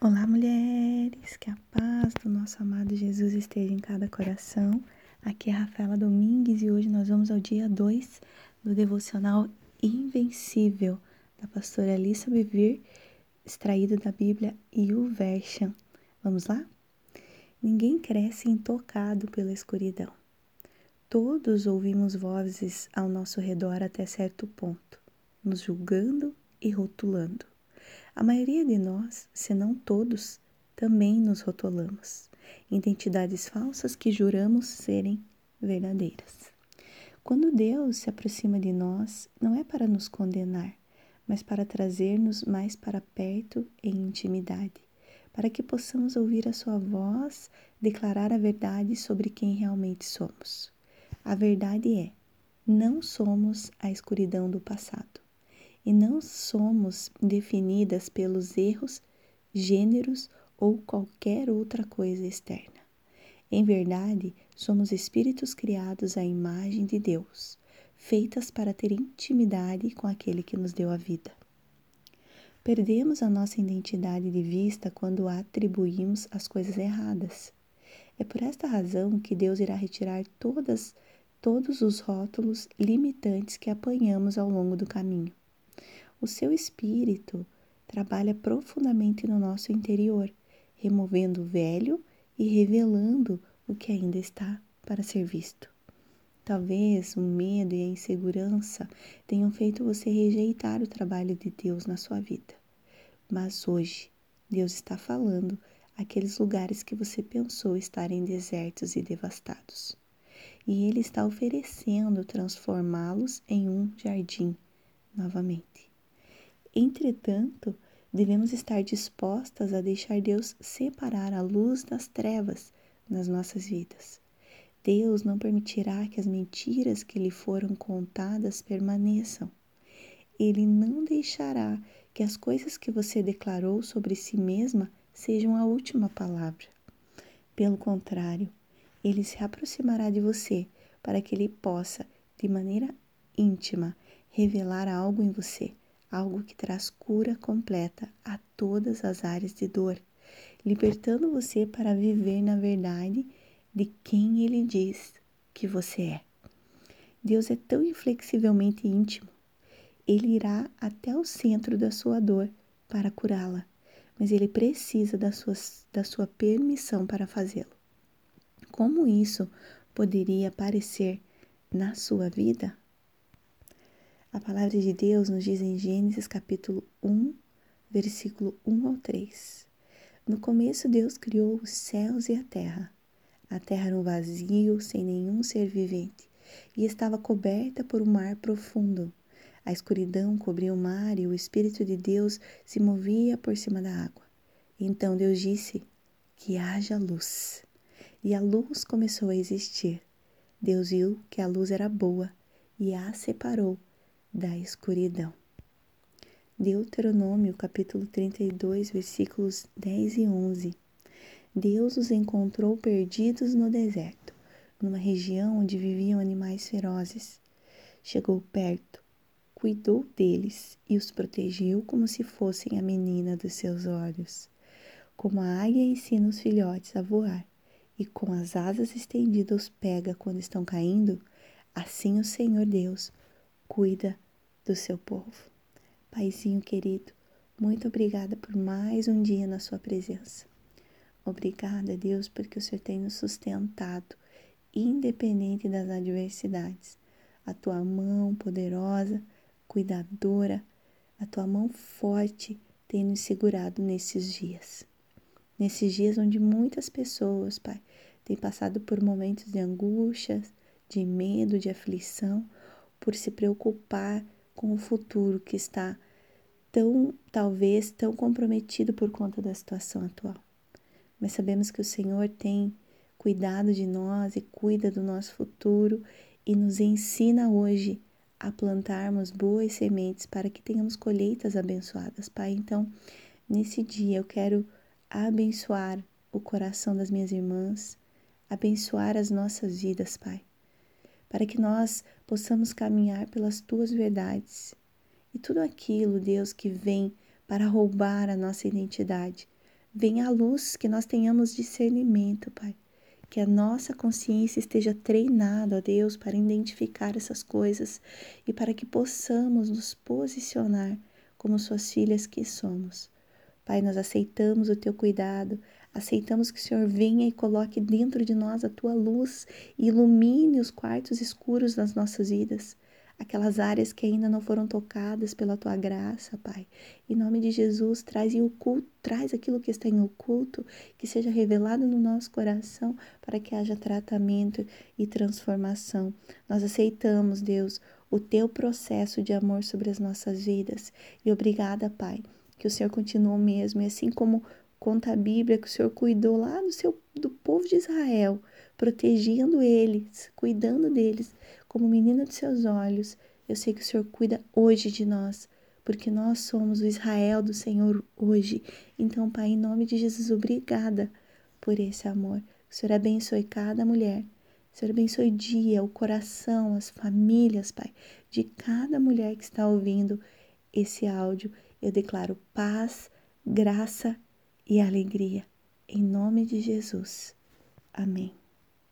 Olá, mulheres! Que a paz do nosso amado Jesus esteja em cada coração. Aqui é a Rafaela Domingues e hoje nós vamos ao dia 2 do devocional Invencível da pastora Alissa Bevir, extraído da Bíblia e o Version. Vamos lá? Ninguém cresce intocado pela escuridão. Todos ouvimos vozes ao nosso redor até certo ponto, nos julgando e rotulando. A maioria de nós, se não todos, também nos rotulamos, identidades falsas que juramos serem verdadeiras. Quando Deus se aproxima de nós, não é para nos condenar, mas para trazer-nos mais para perto em intimidade, para que possamos ouvir a Sua voz declarar a verdade sobre quem realmente somos. A verdade é: não somos a escuridão do passado e não somos definidas pelos erros, gêneros ou qualquer outra coisa externa. Em verdade, somos espíritos criados à imagem de Deus, feitas para ter intimidade com aquele que nos deu a vida. Perdemos a nossa identidade de vista quando atribuímos as coisas erradas. É por esta razão que Deus irá retirar todas, todos os rótulos limitantes que apanhamos ao longo do caminho. O seu espírito trabalha profundamente no nosso interior, removendo o velho e revelando o que ainda está para ser visto. Talvez o medo e a insegurança tenham feito você rejeitar o trabalho de Deus na sua vida. Mas hoje, Deus está falando aqueles lugares que você pensou estarem desertos e devastados. E Ele está oferecendo transformá-los em um jardim novamente. Entretanto, devemos estar dispostas a deixar Deus separar a luz das trevas nas nossas vidas. Deus não permitirá que as mentiras que lhe foram contadas permaneçam. Ele não deixará que as coisas que você declarou sobre si mesma sejam a última palavra. Pelo contrário, ele se aproximará de você para que ele possa, de maneira íntima, revelar algo em você algo que traz cura completa a todas as áreas de dor, libertando você para viver na verdade de quem Ele diz que você é. Deus é tão inflexivelmente íntimo, Ele irá até o centro da sua dor para curá-la, mas Ele precisa da sua, da sua permissão para fazê-lo. Como isso poderia aparecer na sua vida? A palavra de Deus nos diz em Gênesis capítulo 1, versículo 1 ao 3. No começo Deus criou os céus e a terra. A terra era um vazio, sem nenhum ser vivente, e estava coberta por um mar profundo. A escuridão cobria o mar e o Espírito de Deus se movia por cima da água. Então Deus disse: Que haja luz. E a luz começou a existir. Deus viu que a luz era boa e a separou da escuridão. Deuteronômio capítulo 32, versículos 10 e 11. Deus os encontrou perdidos no deserto, numa região onde viviam animais ferozes. Chegou perto, cuidou deles e os protegeu como se fossem a menina dos seus olhos. Como a águia ensina os filhotes a voar e com as asas estendidas os pega quando estão caindo, assim o Senhor Deus cuida do seu povo. Paizinho querido, muito obrigada por mais um dia na sua presença. Obrigada, Deus, porque o Senhor tem nos sustentado, independente das adversidades. A tua mão poderosa, cuidadora, a tua mão forte tem nos segurado nesses dias. Nesses dias onde muitas pessoas, Pai, têm passado por momentos de angústia, de medo, de aflição, por se preocupar com o futuro que está tão, talvez, tão comprometido por conta da situação atual. Mas sabemos que o Senhor tem cuidado de nós e cuida do nosso futuro e nos ensina hoje a plantarmos boas sementes para que tenhamos colheitas abençoadas, Pai. Então, nesse dia eu quero abençoar o coração das minhas irmãs, abençoar as nossas vidas, Pai para que nós possamos caminhar pelas tuas verdades. E tudo aquilo, Deus, que vem para roubar a nossa identidade, venha a luz, que nós tenhamos discernimento, Pai. Que a nossa consciência esteja treinada, ó Deus, para identificar essas coisas e para que possamos nos posicionar como suas filhas que somos. Pai, nós aceitamos o teu cuidado, aceitamos que o Senhor venha e coloque dentro de nós a tua luz e ilumine os quartos escuros das nossas vidas aquelas áreas que ainda não foram tocadas pela tua graça, Pai. Em nome de Jesus, traz em oculto, traz aquilo que está em oculto, que seja revelado no nosso coração, para que haja tratamento e transformação. Nós aceitamos, Deus, o teu processo de amor sobre as nossas vidas. E obrigada, Pai, que o Senhor continua mesmo, e assim como conta a Bíblia que o Senhor cuidou lá do seu do povo de Israel, protegendo eles, cuidando deles, como menina de seus olhos. Eu sei que o Senhor cuida hoje de nós, porque nós somos o Israel do Senhor hoje. Então, Pai, em nome de Jesus, obrigada por esse amor. O Senhor abençoe cada mulher. O Senhor abençoe o dia, o coração, as famílias, Pai, de cada mulher que está ouvindo esse áudio. Eu declaro paz, graça e alegria. Em nome de Jesus. Amém.